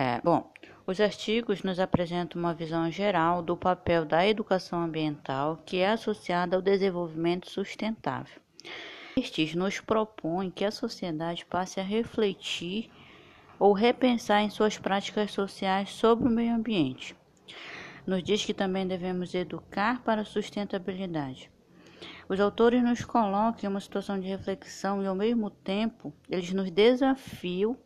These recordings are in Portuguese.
É, bom, os artigos nos apresentam uma visão geral do papel da educação ambiental que é associada ao desenvolvimento sustentável. Estes nos propõem que a sociedade passe a refletir ou repensar em suas práticas sociais sobre o meio ambiente. Nos diz que também devemos educar para a sustentabilidade. Os autores nos colocam em uma situação de reflexão e, ao mesmo tempo, eles nos desafiam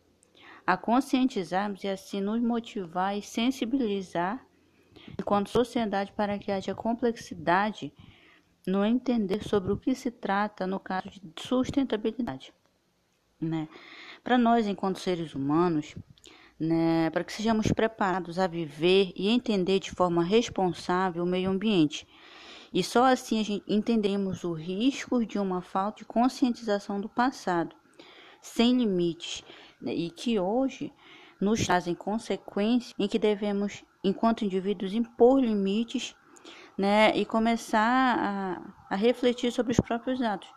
a conscientizarmos e assim nos motivar e sensibilizar enquanto sociedade para que haja complexidade no entender sobre o que se trata no caso de sustentabilidade. Né? Para nós, enquanto seres humanos, né, para que sejamos preparados a viver e entender de forma responsável o meio ambiente. E só assim a gente entendemos o risco de uma falta de conscientização do passado, sem limites, e que hoje nos trazem consequências em que devemos, enquanto indivíduos, impor limites né, e começar a, a refletir sobre os próprios atos,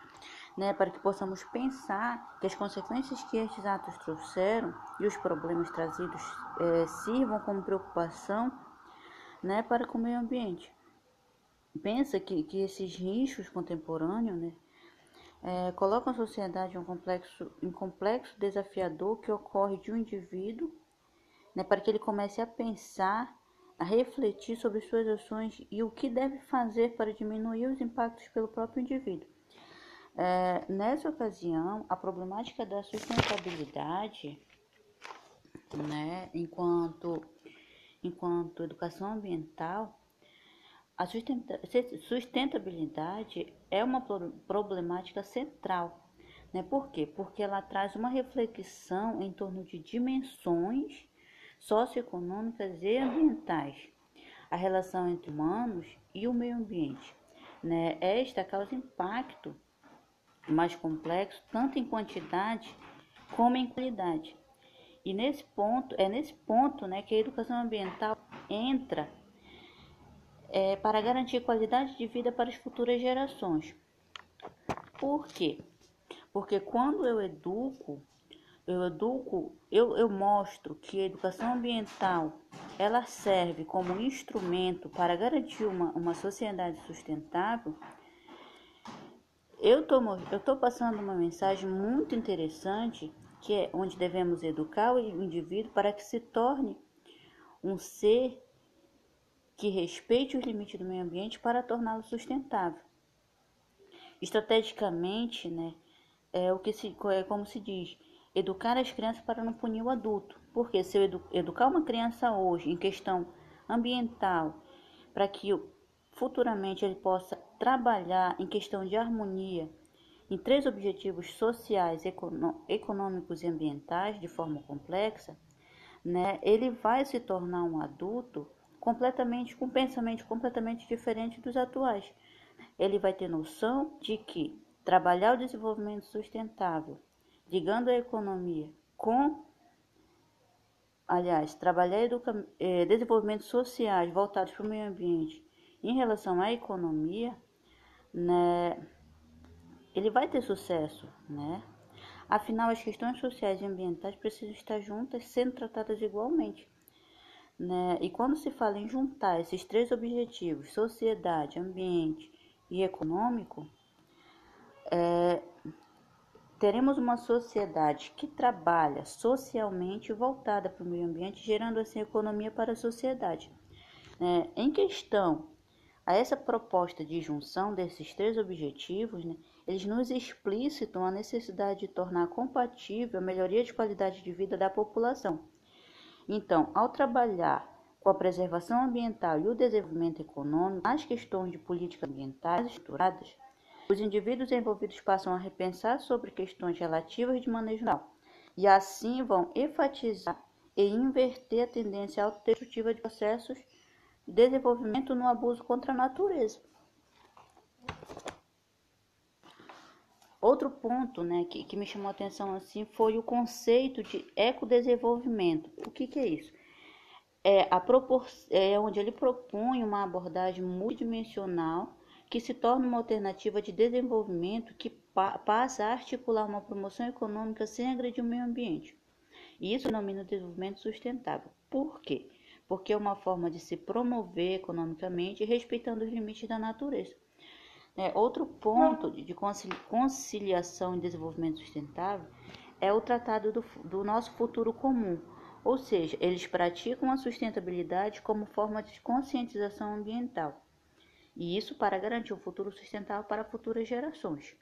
né, para que possamos pensar que as consequências que estes atos trouxeram e os problemas trazidos é, sirvam como preocupação né, para com o meio ambiente. Pensa que, que esses riscos contemporâneos né, é, colocam a sociedade em um complexo, um complexo desafiador que ocorre de um indivíduo né, para que ele comece a pensar a refletir sobre suas ações e o que deve fazer para diminuir os impactos pelo próprio indivíduo. É, nessa ocasião, a problemática da sustentabilidade, né, enquanto, enquanto educação ambiental, a sustentabilidade é uma problemática central. Né? Por quê? Porque ela traz uma reflexão em torno de dimensões socioeconômicas e ambientais, a relação entre humanos e o meio ambiente. Né? Esta causa impacto mais complexo, tanto em quantidade como em qualidade. E nesse ponto, é nesse ponto né, que a educação ambiental entra é, para garantir qualidade de vida para as futuras gerações. Por quê? Porque quando eu educo, eu educo, eu, eu mostro que a educação ambiental ela serve como instrumento para garantir uma, uma sociedade sustentável, eu estou passando uma mensagem muito interessante que é onde devemos educar o indivíduo para que se torne um ser que respeite os limites do meio ambiente para torná-lo sustentável. Estrategicamente, né, é o que se, é como se diz, educar as crianças para não punir o adulto. Porque se eu edu educar uma criança hoje em questão ambiental, para que futuramente ele possa trabalhar em questão de harmonia em três objetivos sociais, econômicos e ambientais de forma complexa, né, ele vai se tornar um adulto completamente com um pensamento completamente diferente dos atuais. Ele vai ter noção de que trabalhar o desenvolvimento sustentável ligando a economia com, aliás, trabalhar educa, eh, desenvolvimento sociais voltados para o meio ambiente em relação à economia, né, ele vai ter sucesso, né? Afinal, as questões sociais e ambientais precisam estar juntas, sendo tratadas igualmente. Né? E quando se fala em juntar esses três objetivos, sociedade, ambiente e econômico, é, teremos uma sociedade que trabalha socialmente voltada para o meio ambiente, gerando assim economia para a sociedade. É, em questão a essa proposta de junção desses três objetivos, né, eles nos explicitam a necessidade de tornar compatível a melhoria de qualidade de vida da população. Então, ao trabalhar com a preservação ambiental e o desenvolvimento econômico, as questões de políticas ambientais estruturadas, os indivíduos envolvidos passam a repensar sobre questões relativas de manejo rural e assim vão enfatizar e inverter a tendência autodestrutiva de processos de desenvolvimento no abuso contra a natureza. Outro ponto né, que, que me chamou a atenção assim foi o conceito de ecodesenvolvimento. O que, que é isso? É, a propor é onde ele propõe uma abordagem multidimensional que se torna uma alternativa de desenvolvimento que pa passa a articular uma promoção econômica sem agredir o meio ambiente. E isso denomina desenvolvimento sustentável. Por quê? Porque é uma forma de se promover economicamente respeitando os limites da natureza. É, outro ponto de conciliação e desenvolvimento sustentável é o tratado do, do nosso futuro comum, ou seja, eles praticam a sustentabilidade como forma de conscientização ambiental, e isso para garantir um futuro sustentável para futuras gerações.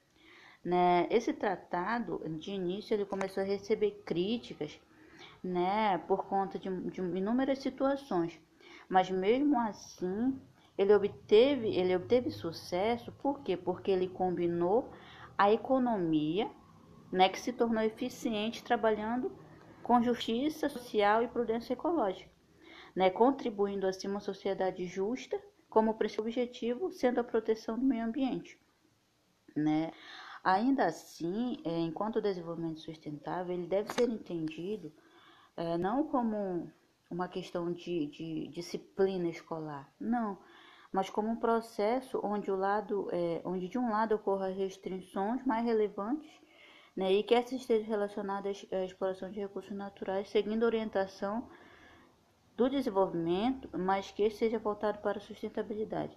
Né? Esse tratado, de início, ele começou a receber críticas né, por conta de, de inúmeras situações, mas mesmo assim ele obteve, ele obteve sucesso, por quê? Porque ele combinou a economia, né, que se tornou eficiente trabalhando com justiça social e prudência ecológica, né, contribuindo assim uma sociedade justa como principal objetivo sendo a proteção do meio ambiente, né? Ainda assim, é, enquanto o desenvolvimento sustentável ele deve ser entendido é, não como uma questão de, de disciplina escolar, não, mas como um processo onde, o lado, é, onde de um lado ocorram restrições mais relevantes né, e que essas estejam relacionadas à exploração de recursos naturais, seguindo a orientação do desenvolvimento, mas que seja voltado para a sustentabilidade.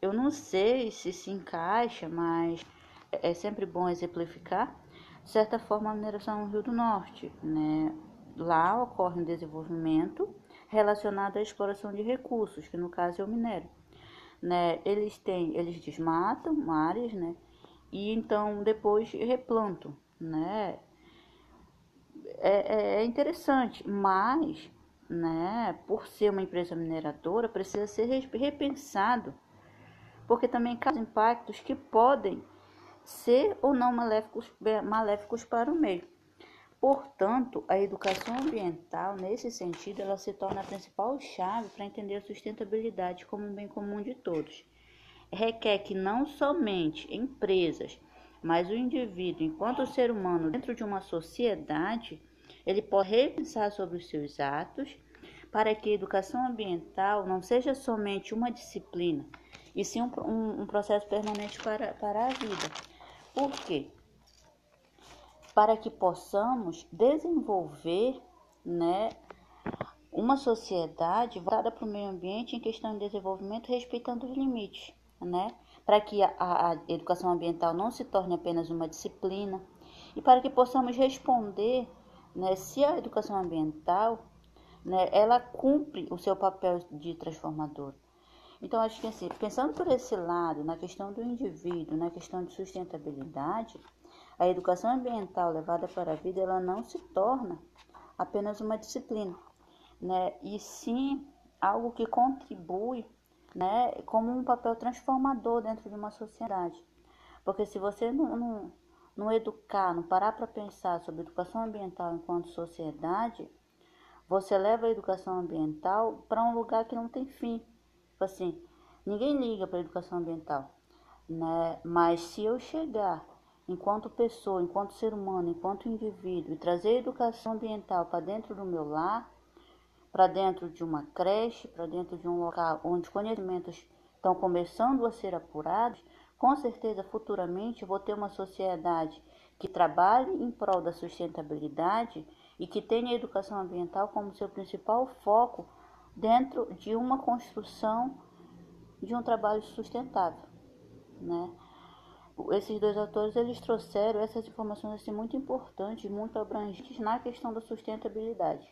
Eu não sei se se encaixa, mas é sempre bom exemplificar. De certa forma, a mineração no Rio do Norte, né? Lá ocorre um desenvolvimento relacionado à exploração de recursos, que no caso é o minério né? Eles têm, eles desmatam áreas, né? E então depois replantam, né? É, é, é interessante, mas, né? Por ser uma empresa mineradora, precisa ser repensado, porque também causa impactos que podem ser ou não maléficos, maléficos para o meio. Portanto, a educação ambiental, nesse sentido, ela se torna a principal chave para entender a sustentabilidade como um bem comum de todos. Requer que não somente empresas, mas o indivíduo, enquanto ser humano dentro de uma sociedade, ele possa repensar sobre os seus atos, para que a educação ambiental não seja somente uma disciplina, e sim um, um, um processo permanente para, para a vida. Por quê? Para que possamos desenvolver né, uma sociedade voltada para o meio ambiente em questão de desenvolvimento, respeitando os limites, né? para que a, a educação ambiental não se torne apenas uma disciplina e para que possamos responder né, se a educação ambiental né, ela cumpre o seu papel de transformador. Então, acho que assim, pensando por esse lado, na questão do indivíduo, na questão de sustentabilidade, a educação ambiental levada para a vida, ela não se torna apenas uma disciplina, né? E sim algo que contribui, né, como um papel transformador dentro de uma sociedade. Porque se você não, não, não educar, não parar para pensar sobre educação ambiental enquanto sociedade, você leva a educação ambiental para um lugar que não tem fim. Tipo assim, ninguém liga para a educação ambiental, né? Mas se eu chegar enquanto pessoa, enquanto ser humano, enquanto indivíduo, e trazer a educação ambiental para dentro do meu lar, para dentro de uma creche, para dentro de um local onde conhecimentos estão começando a ser apurados, com certeza futuramente vou ter uma sociedade que trabalhe em prol da sustentabilidade e que tenha a educação ambiental como seu principal foco dentro de uma construção de um trabalho sustentável, né? Esses dois autores eles trouxeram essas informações assim, muito importantes, muito abrangentes na questão da sustentabilidade.